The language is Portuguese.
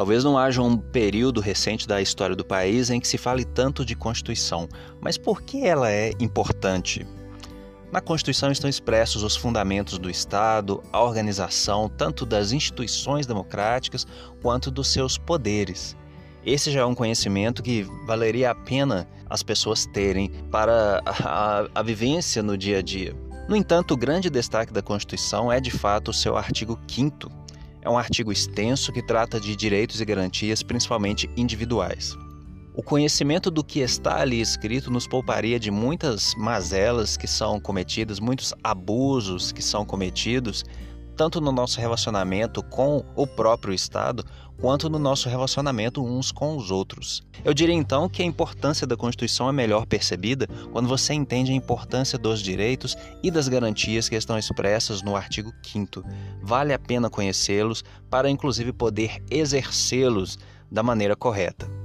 Talvez não haja um período recente da história do país em que se fale tanto de Constituição, mas por que ela é importante? Na Constituição estão expressos os fundamentos do Estado, a organização tanto das instituições democráticas quanto dos seus poderes. Esse já é um conhecimento que valeria a pena as pessoas terem para a, a, a vivência no dia a dia. No entanto, o grande destaque da Constituição é de fato o seu artigo 5. É um artigo extenso que trata de direitos e garantias, principalmente individuais. O conhecimento do que está ali escrito nos pouparia de muitas mazelas que são cometidas, muitos abusos que são cometidos, tanto no nosso relacionamento com o próprio Estado, quanto no nosso relacionamento uns com os outros. Eu diria então que a importância da Constituição é melhor percebida quando você entende a importância dos direitos e das garantias que estão expressas no artigo 5. Vale a pena conhecê-los para, inclusive, poder exercê-los da maneira correta.